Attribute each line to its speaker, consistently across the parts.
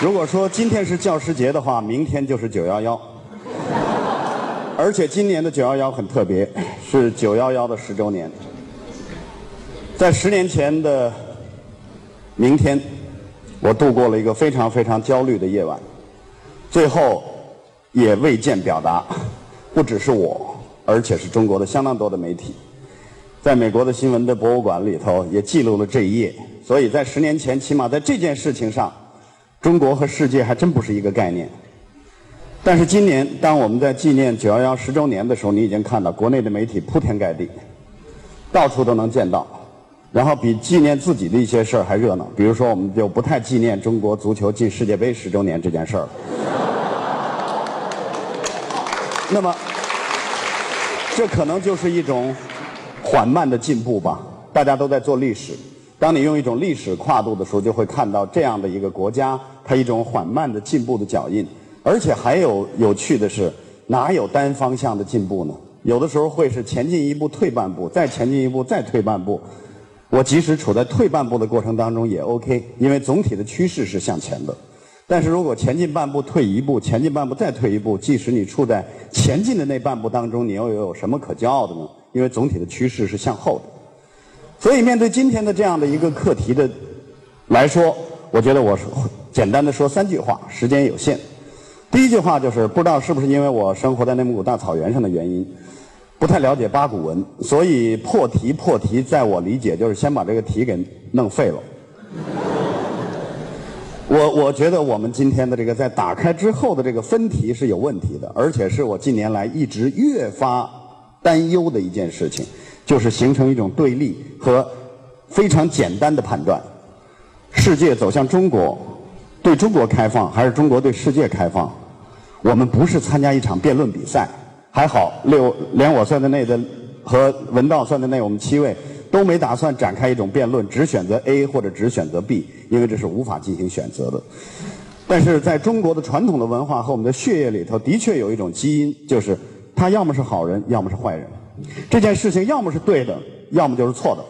Speaker 1: 如果说今天是教师节的话，明天就是九幺幺。而且今年的九幺幺很特别，是九幺幺的十周年。在十年前的明天，我度过了一个非常非常焦虑的夜晚，最后也未见表达，不只是我，而且是中国的相当多的媒体，在美国的新闻的博物馆里头也记录了这一页。所以在十年前，起码在这件事情上，中国和世界还真不是一个概念。但是今年，当我们在纪念九幺幺十周年的时候，你已经看到国内的媒体铺天盖地，到处都能见到，然后比纪念自己的一些事儿还热闹。比如说，我们就不太纪念中国足球进世界杯十周年这件事儿了。那么，这可能就是一种缓慢的进步吧。大家都在做历史，当你用一种历史跨度的时候，就会看到这样的一个国家，它一种缓慢的进步的脚印。而且还有有趣的是，哪有单方向的进步呢？有的时候会是前进一步退半步，再前进一步再退半步。我即使处在退半步的过程当中也 OK，因为总体的趋势是向前的。但是如果前进半步退一步，前进半步再退一步，即使你处在前进的那半步当中，你又有什么可骄傲的呢？因为总体的趋势是向后的。所以面对今天的这样的一个课题的来说，我觉得我是简单的说三句话，时间有限。第一句话就是不知道是不是因为我生活在内蒙古大草原上的原因，不太了解八股文，所以破题破题，在我理解就是先把这个题给弄废了。我我觉得我们今天的这个在打开之后的这个分题是有问题的，而且是我近年来一直越发担忧的一件事情，就是形成一种对立和非常简单的判断，世界走向中国。对中国开放还是中国对世界开放？我们不是参加一场辩论比赛，还好六连我算在内的和文道算在内，我们七位都没打算展开一种辩论，只选择 A 或者只选择 B，因为这是无法进行选择的。但是在中国的传统的文化和我们的血液里头，的确有一种基因，就是他要么是好人，要么是坏人。这件事情要么是对的，要么就是错的。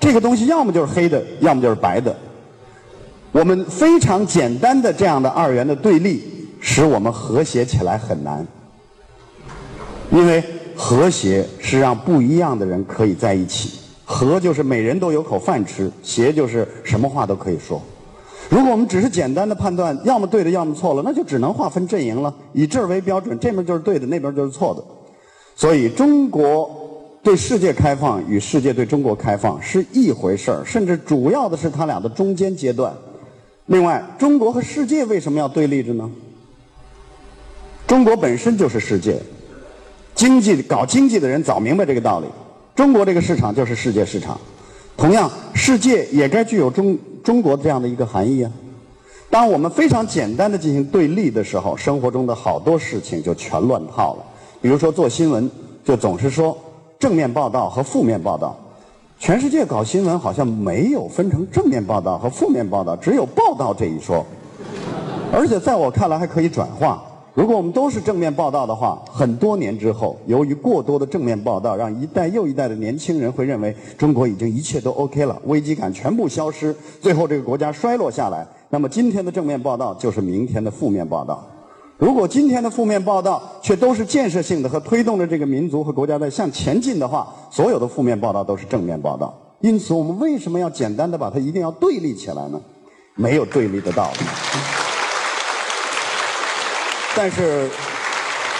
Speaker 1: 这个东西要么就是黑的，要么就是白的。我们非常简单的这样的二元的对立，使我们和谐起来很难。因为和谐是让不一样的人可以在一起，和就是每人都有口饭吃，谐就是什么话都可以说。如果我们只是简单的判断，要么对的，要么错了，那就只能划分阵营了，以这儿为标准，这边就是对的，那边就是错的。所以，中国对世界开放与世界对中国开放是一回事儿，甚至主要的是它俩的中间阶段。另外，中国和世界为什么要对立着呢？中国本身就是世界，经济搞经济的人早明白这个道理。中国这个市场就是世界市场，同样，世界也该具有中中国这样的一个含义啊。当我们非常简单的进行对立的时候，生活中的好多事情就全乱套了。比如说做新闻，就总是说正面报道和负面报道。全世界搞新闻好像没有分成正面报道和负面报道，只有报道这一说。而且在我看来还可以转化。如果我们都是正面报道的话，很多年之后，由于过多的正面报道，让一代又一代的年轻人会认为中国已经一切都 OK 了，危机感全部消失，最后这个国家衰落下来。那么今天的正面报道就是明天的负面报道。如果今天的负面报道却都是建设性的和推动着这个民族和国家在向前进的话，所有的负面报道都是正面报道。因此，我们为什么要简单的把它一定要对立起来呢？没有对立的道理。但是，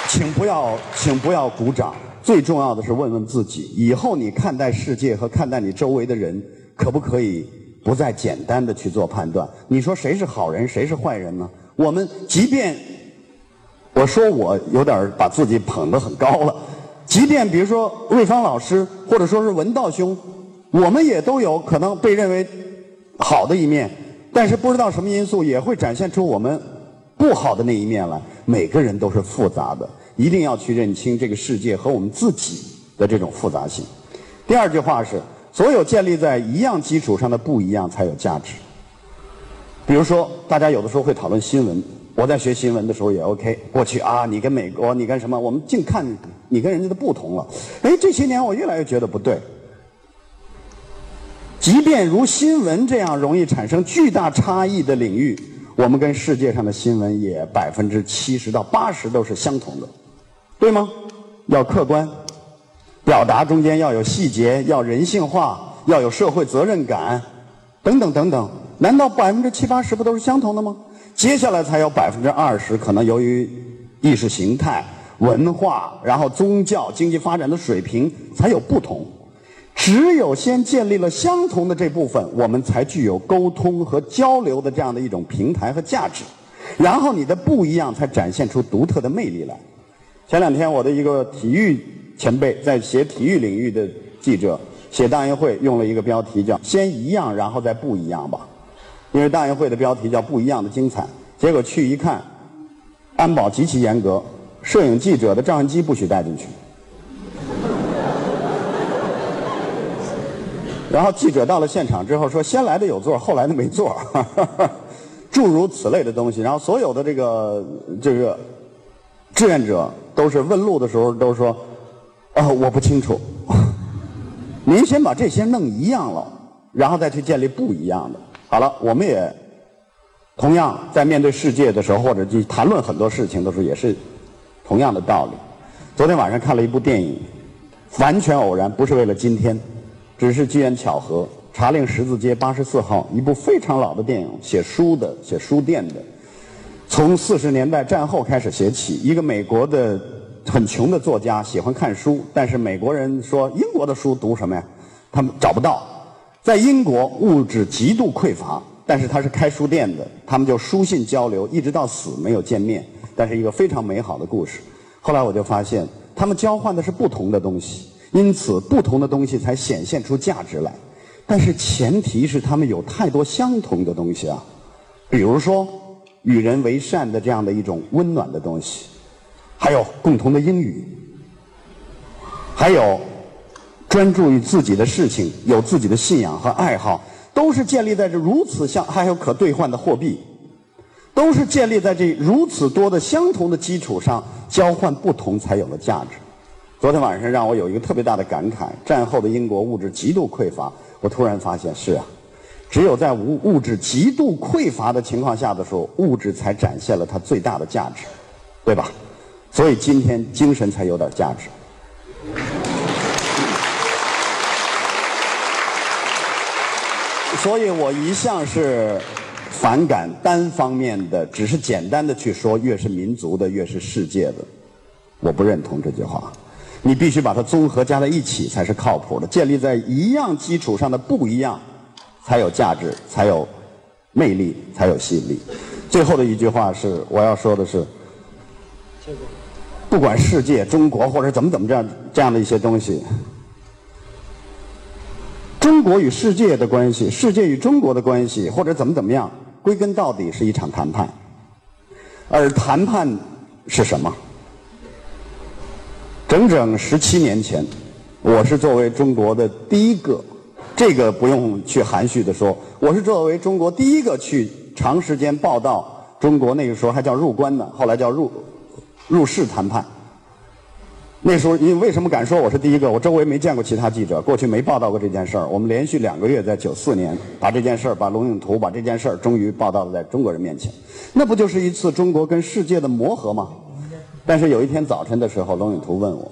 Speaker 1: 请不要，请不要鼓掌。最重要的是问问自己：以后你看待世界和看待你周围的人，可不可以不再简单的去做判断？你说谁是好人，谁是坏人呢？我们即便。我说我有点把自己捧得很高了，即便比如说瑞芳老师，或者说是文道兄，我们也都有可能被认为好的一面，但是不知道什么因素也会展现出我们不好的那一面来。每个人都是复杂的，一定要去认清这个世界和我们自己的这种复杂性。第二句话是：所有建立在一样基础上的不一样才有价值。比如说，大家有的时候会讨论新闻。我在学新闻的时候也 OK。过去啊，你跟美国，你跟什么？我们净看你跟人家的不同了。哎，这些年我越来越觉得不对。即便如新闻这样容易产生巨大差异的领域，我们跟世界上的新闻也百分之七十到八十都是相同的，对吗？要客观，表达中间要有细节，要人性化，要有社会责任感，等等等等。难道百分之七八十不都是相同的吗？接下来才有百分之二十，可能由于意识形态、文化，然后宗教、经济发展的水平才有不同。只有先建立了相同的这部分，我们才具有沟通和交流的这样的一种平台和价值。然后你的不一样才展现出独特的魅力来。前两天我的一个体育前辈，在写体育领域的记者写大运会，用了一个标题叫“先一样，然后再不一样吧”。因为大运会的标题叫“不一样的精彩”，结果去一看，安保极其严格，摄影记者的照相机不许带进去。然后记者到了现场之后说：“先来的有座，后来的没座。”诸如此类的东西。然后所有的这个这个志愿者都是问路的时候都说：“啊，我不清楚。” 您先把这些弄一样了，然后再去建立不一样的。好了，我们也同样在面对世界的时候，或者去谈论很多事情的时候，也是同样的道理。昨天晚上看了一部电影，完全偶然，不是为了今天。只是机缘巧合，茶令十字街八十四号，一部非常老的电影，写书的，写书店的，从四十年代战后开始写起。一个美国的很穷的作家，喜欢看书，但是美国人说英国的书读什么呀？他们找不到。在英国物质极度匮乏，但是他是开书店的，他们就书信交流，一直到死没有见面，但是一个非常美好的故事。后来我就发现，他们交换的是不同的东西。因此，不同的东西才显现出价值来，但是前提是他们有太多相同的东西啊，比如说与人为善的这样的一种温暖的东西，还有共同的英语，还有专注于自己的事情，有自己的信仰和爱好，都是建立在这如此相，还有可兑换的货币，都是建立在这如此多的相同的基础上，交换不同才有了价值。昨天晚上让我有一个特别大的感慨：战后的英国物质极度匮乏。我突然发现，是啊，只有在物物质极度匮乏的情况下的时候，物质才展现了它最大的价值，对吧？所以今天精神才有点价值。所以我一向是反感单方面的，只是简单的去说，越是民族的，越是世界的。我不认同这句话。你必须把它综合加在一起才是靠谱的，建立在一样基础上的不一样，才有价值，才有魅力，才有吸引力。最后的一句话是，我要说的是，不管世界、中国或者怎么怎么这样这样的一些东西，中国与世界的关系，世界与中国的关系，或者怎么怎么样，归根到底是一场谈判。而谈判是什么？整整十七年前，我是作为中国的第一个，这个不用去含蓄的说，我是作为中国第一个去长时间报道中国那个时候还叫入关呢，后来叫入入世谈判。那时候，你为什么敢说我是第一个？我周围没见过其他记者，过去没报道过这件事儿。我们连续两个月在九四年把这件事儿，把龙应图把这件事儿，终于报道在中国人面前。那不就是一次中国跟世界的磨合吗？但是有一天早晨的时候，龙永图问我：“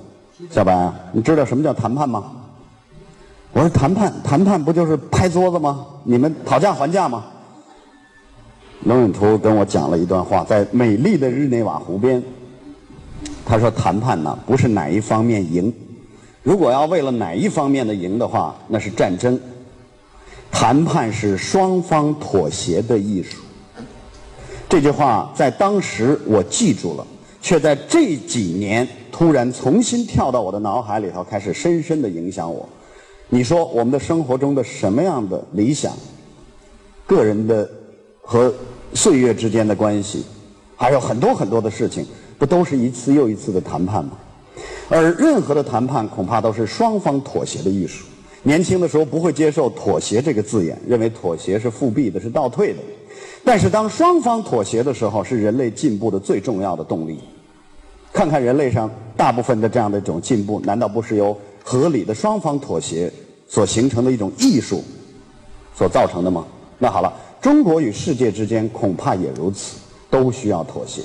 Speaker 1: 小白，你知道什么叫谈判吗？”我说：“谈判，谈判不就是拍桌子吗？你们讨价还价吗？”龙永图跟我讲了一段话，在美丽的日内瓦湖边，他说：“谈判呢，不是哪一方面赢，如果要为了哪一方面的赢的话，那是战争。谈判是双方妥协的艺术。”这句话在当时我记住了。却在这几年突然重新跳到我的脑海里头，开始深深的影响我。你说我们的生活中的什么样的理想、个人的和岁月之间的关系，还有很多很多的事情，不都是一次又一次的谈判吗？而任何的谈判恐怕都是双方妥协的艺术。年轻的时候不会接受“妥协”这个字眼，认为妥协是复辟的，是倒退的。但是，当双方妥协的时候，是人类进步的最重要的动力。看看人类上大部分的这样的一种进步，难道不是由合理的双方妥协所形成的一种艺术所造成的吗？那好了，中国与世界之间恐怕也如此，都需要妥协，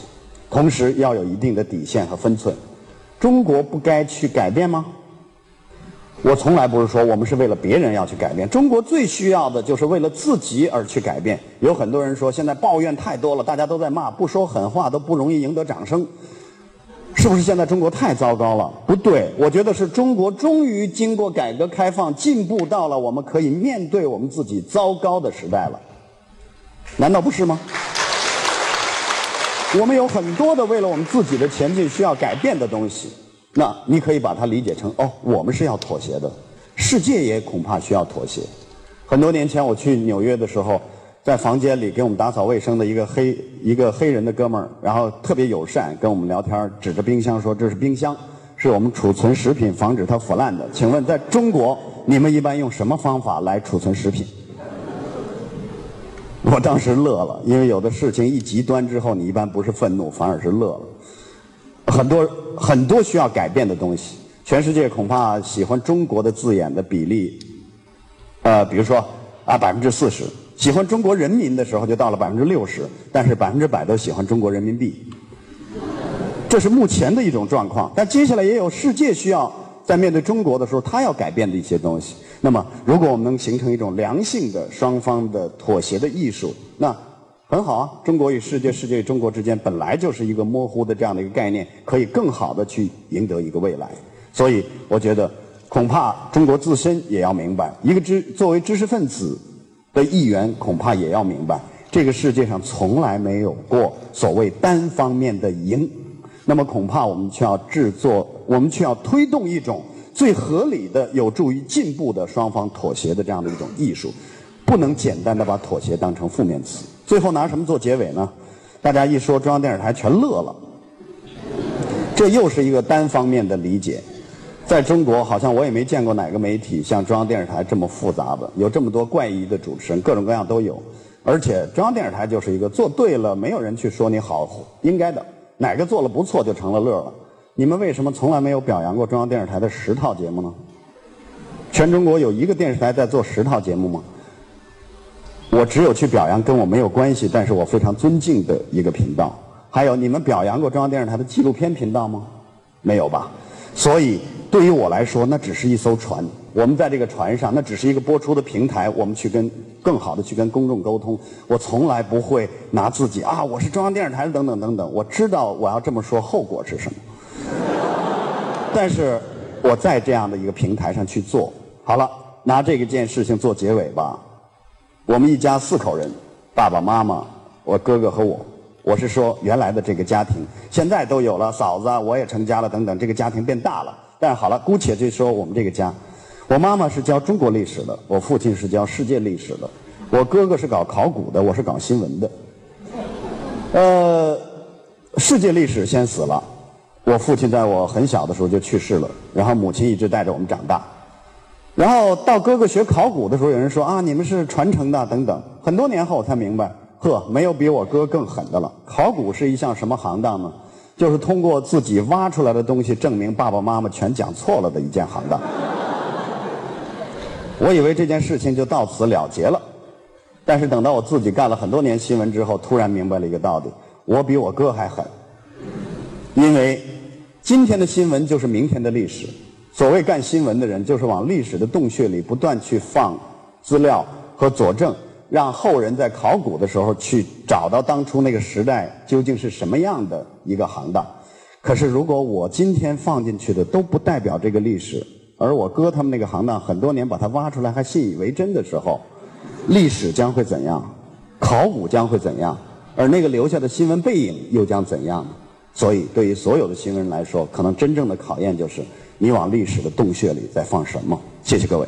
Speaker 1: 同时要有一定的底线和分寸。中国不该去改变吗？我从来不是说我们是为了别人要去改变，中国最需要的就是为了自己而去改变。有很多人说现在抱怨太多了，大家都在骂，不说狠话都不容易赢得掌声。是不是现在中国太糟糕了？不对，我觉得是中国终于经过改革开放，进步到了我们可以面对我们自己糟糕的时代了。难道不是吗？我们有很多的为了我们自己的前进需要改变的东西，那你可以把它理解成哦，我们是要妥协的，世界也恐怕需要妥协。很多年前我去纽约的时候。在房间里给我们打扫卫生的一个黑一个黑人的哥们儿，然后特别友善跟我们聊天，指着冰箱说：“这是冰箱，是我们储存食品，防止它腐烂的。”请问在中国，你们一般用什么方法来储存食品？我当时乐了，因为有的事情一极端之后，你一般不是愤怒，反而是乐了。很多很多需要改变的东西，全世界恐怕喜欢中国的字眼的比例，呃，比如说啊，百分之四十。喜欢中国人民的时候就到了百分之六十，但是百分之百都喜欢中国人民币，这是目前的一种状况。但接下来也有世界需要在面对中国的时候，他要改变的一些东西。那么，如果我们能形成一种良性的双方的妥协的艺术，那很好啊。中国与世界、世界与中国之间本来就是一个模糊的这样的一个概念，可以更好的去赢得一个未来。所以，我觉得恐怕中国自身也要明白，一个知作为知识分子。的议员恐怕也要明白，这个世界上从来没有过所谓单方面的赢。那么恐怕我们却要制作，我们却要推动一种最合理的、有助于进步的双方妥协的这样的一种艺术，不能简单的把妥协当成负面词。最后拿什么做结尾呢？大家一说中央电视台全乐了，这又是一个单方面的理解。在中国，好像我也没见过哪个媒体像中央电视台这么复杂的，有这么多怪异的主持人，各种各样都有。而且中央电视台就是一个做对了，没有人去说你好，应该的。哪个做了不错就成了乐了。你们为什么从来没有表扬过中央电视台的十套节目呢？全中国有一个电视台在做十套节目吗？我只有去表扬跟我没有关系，但是我非常尊敬的一个频道。还有，你们表扬过中央电视台的纪录片频道吗？没有吧？所以。对于我来说，那只是一艘船。我们在这个船上，那只是一个播出的平台。我们去跟更好的去跟公众沟通。我从来不会拿自己啊，我是中央电视台的等等等等。我知道我要这么说后果是什么。但是我在这样的一个平台上去做好了，拿这个件事情做结尾吧。我们一家四口人，爸爸妈妈、我哥哥和我。我是说原来的这个家庭，现在都有了嫂子，我也成家了等等，这个家庭变大了。但好了，姑且就说我们这个家，我妈妈是教中国历史的，我父亲是教世界历史的，我哥哥是搞考古的，我是搞新闻的。呃，世界历史先死了，我父亲在我很小的时候就去世了，然后母亲一直带着我们长大。然后到哥哥学考古的时候，有人说啊，你们是传承的等等。很多年后我才明白，呵，没有比我哥更狠的了。考古是一项什么行当呢？就是通过自己挖出来的东西证明爸爸妈妈全讲错了的一件行当。我以为这件事情就到此了结了，但是等到我自己干了很多年新闻之后，突然明白了一个道理：我比我哥还狠。因为今天的新闻就是明天的历史。所谓干新闻的人，就是往历史的洞穴里不断去放资料和佐证。让后人在考古的时候去找到当初那个时代究竟是什么样的一个行当。可是如果我今天放进去的都不代表这个历史，而我哥他们那个行当很多年把它挖出来还信以为真的时候，历史将会怎样？考古将会怎样？而那个留下的新闻背影又将怎样？所以对于所有的新闻人来说，可能真正的考验就是你往历史的洞穴里在放什么。谢谢各位。